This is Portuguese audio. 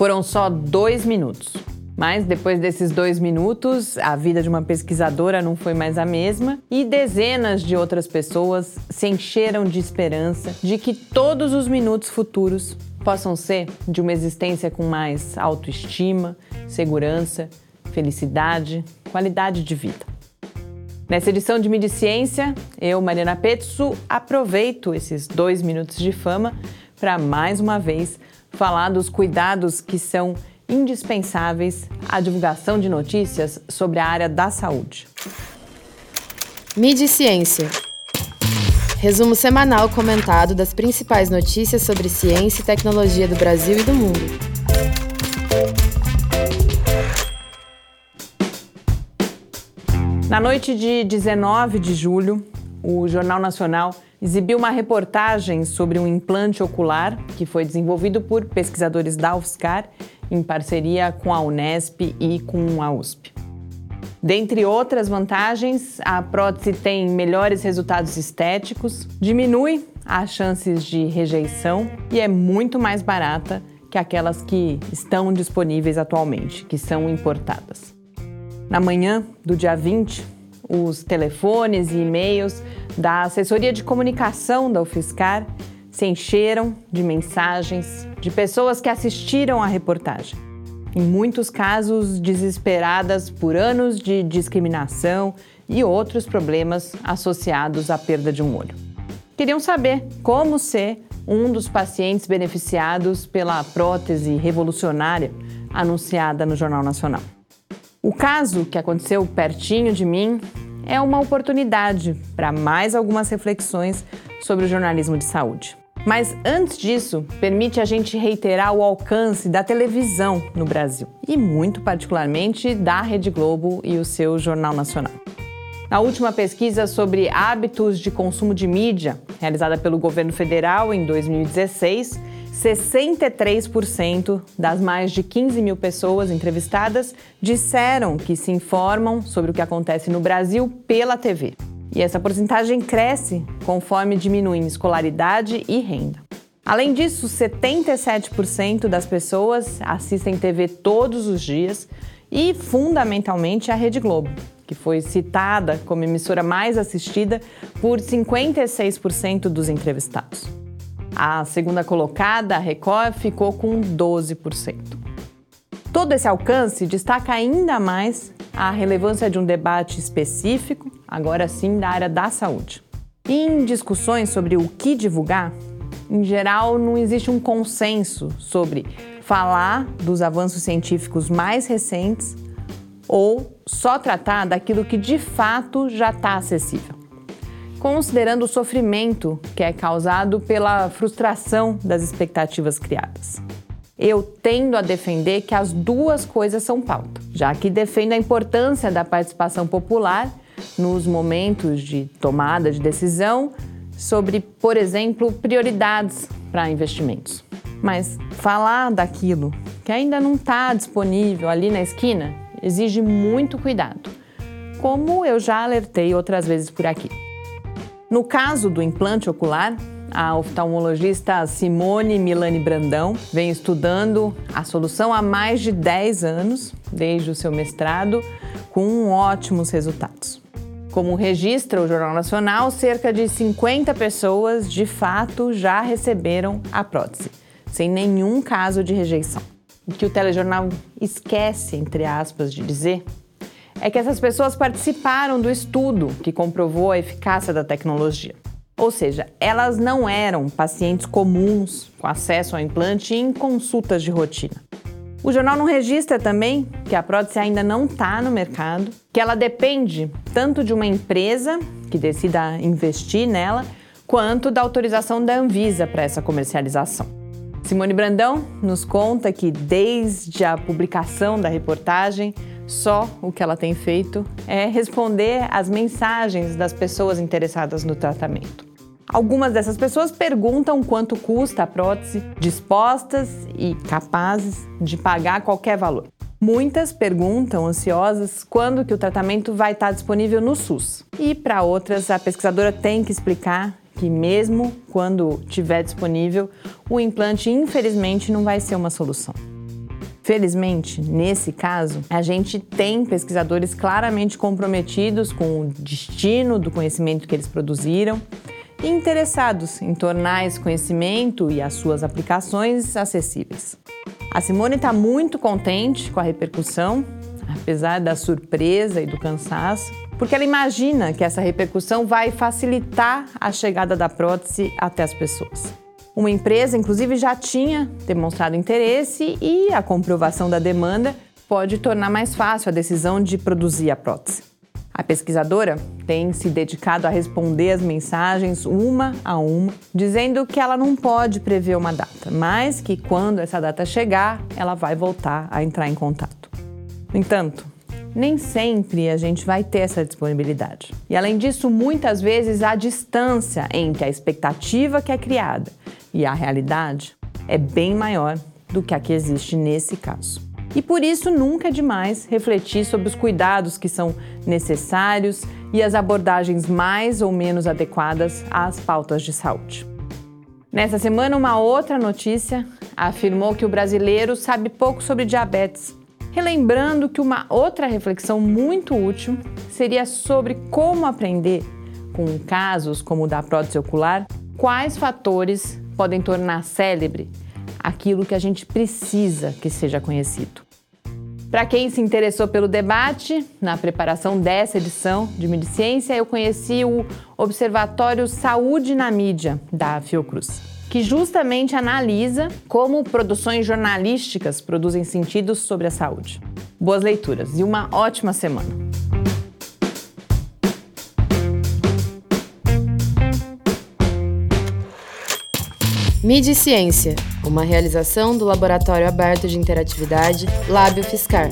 Foram só dois minutos. Mas depois desses dois minutos, a vida de uma pesquisadora não foi mais a mesma e dezenas de outras pessoas se encheram de esperança de que todos os minutos futuros possam ser de uma existência com mais autoestima, segurança, felicidade, qualidade de vida. Nessa edição de Mídia Ciência, eu, Mariana Petsu, aproveito esses dois minutos de fama para mais uma vez falar dos cuidados que são indispensáveis à divulgação de notícias sobre a área da saúde. Mídia e Ciência. Resumo semanal comentado das principais notícias sobre ciência e tecnologia do Brasil e do mundo. Na noite de 19 de julho, o Jornal Nacional exibiu uma reportagem sobre um implante ocular que foi desenvolvido por pesquisadores da UFSCar em parceria com a Unesp e com a USP. Dentre outras vantagens, a prótese tem melhores resultados estéticos, diminui as chances de rejeição e é muito mais barata que aquelas que estão disponíveis atualmente, que são importadas. Na manhã do dia 20, os telefones e e-mails da assessoria de comunicação da UFSCar se encheram de mensagens de pessoas que assistiram à reportagem. Em muitos casos, desesperadas por anos de discriminação e outros problemas associados à perda de um olho. Queriam saber como ser um dos pacientes beneficiados pela prótese revolucionária anunciada no Jornal Nacional. O caso que aconteceu pertinho de mim é uma oportunidade para mais algumas reflexões sobre o jornalismo de saúde. Mas antes disso, permite a gente reiterar o alcance da televisão no Brasil e, muito particularmente, da Rede Globo e o seu Jornal Nacional. Na última pesquisa sobre hábitos de consumo de mídia, realizada pelo governo federal em 2016, 63% das mais de 15 mil pessoas entrevistadas disseram que se informam sobre o que acontece no Brasil pela TV. E essa porcentagem cresce conforme diminuem escolaridade e renda. Além disso, 77% das pessoas assistem TV todos os dias e, fundamentalmente, a Rede Globo, que foi citada como emissora mais assistida por 56% dos entrevistados. A segunda colocada, a Record, ficou com 12%. Todo esse alcance destaca ainda mais a relevância de um debate específico, agora sim da área da saúde. Em discussões sobre o que divulgar, em geral não existe um consenso sobre falar dos avanços científicos mais recentes ou só tratar daquilo que de fato já está acessível. Considerando o sofrimento que é causado pela frustração das expectativas criadas eu tendo a defender que as duas coisas são pauta, já que defendo a importância da participação popular nos momentos de tomada de decisão sobre, por exemplo, prioridades para investimentos. Mas falar daquilo que ainda não está disponível ali na esquina exige muito cuidado, como eu já alertei outras vezes por aqui. No caso do implante ocular, a oftalmologista Simone Milani Brandão vem estudando a solução há mais de 10 anos, desde o seu mestrado, com ótimos resultados. Como registra o Jornal Nacional, cerca de 50 pessoas de fato já receberam a prótese, sem nenhum caso de rejeição. O que o telejornal esquece, entre aspas, de dizer é que essas pessoas participaram do estudo que comprovou a eficácia da tecnologia. Ou seja, elas não eram pacientes comuns com acesso ao implante em consultas de rotina. O jornal não registra também que a prótese ainda não está no mercado, que ela depende tanto de uma empresa que decida investir nela, quanto da autorização da Anvisa para essa comercialização. Simone Brandão nos conta que desde a publicação da reportagem, só o que ela tem feito é responder às mensagens das pessoas interessadas no tratamento. Algumas dessas pessoas perguntam quanto custa a prótese, dispostas e capazes de pagar qualquer valor. Muitas perguntam, ansiosas, quando que o tratamento vai estar disponível no SUS. E para outras, a pesquisadora tem que explicar que mesmo quando estiver disponível, o implante infelizmente não vai ser uma solução. Felizmente, nesse caso, a gente tem pesquisadores claramente comprometidos com o destino do conhecimento que eles produziram e interessados em tornar esse conhecimento e as suas aplicações acessíveis. A Simone está muito contente com a repercussão, apesar da surpresa e do cansaço, porque ela imagina que essa repercussão vai facilitar a chegada da prótese até as pessoas. Uma empresa, inclusive, já tinha demonstrado interesse e a comprovação da demanda pode tornar mais fácil a decisão de produzir a prótese. A pesquisadora tem se dedicado a responder as mensagens uma a uma, dizendo que ela não pode prever uma data, mas que quando essa data chegar, ela vai voltar a entrar em contato. No entanto, nem sempre a gente vai ter essa disponibilidade. E além disso, muitas vezes a distância entre a expectativa que é criada e a realidade é bem maior do que a que existe nesse caso. E por isso nunca é demais refletir sobre os cuidados que são necessários e as abordagens mais ou menos adequadas às pautas de saúde. Nessa semana, uma outra notícia afirmou que o brasileiro sabe pouco sobre diabetes, relembrando que uma outra reflexão muito útil seria sobre como aprender, com casos como o da prótese ocular, quais fatores podem tornar célebre aquilo que a gente precisa que seja conhecido. Para quem se interessou pelo debate, na preparação dessa edição de Mediciência, eu conheci o Observatório Saúde na Mídia, da Fiocruz, que justamente analisa como produções jornalísticas produzem sentidos sobre a saúde. Boas leituras e uma ótima semana! E Ciência, uma realização do Laboratório Aberto de Interatividade Lábio Fiscar.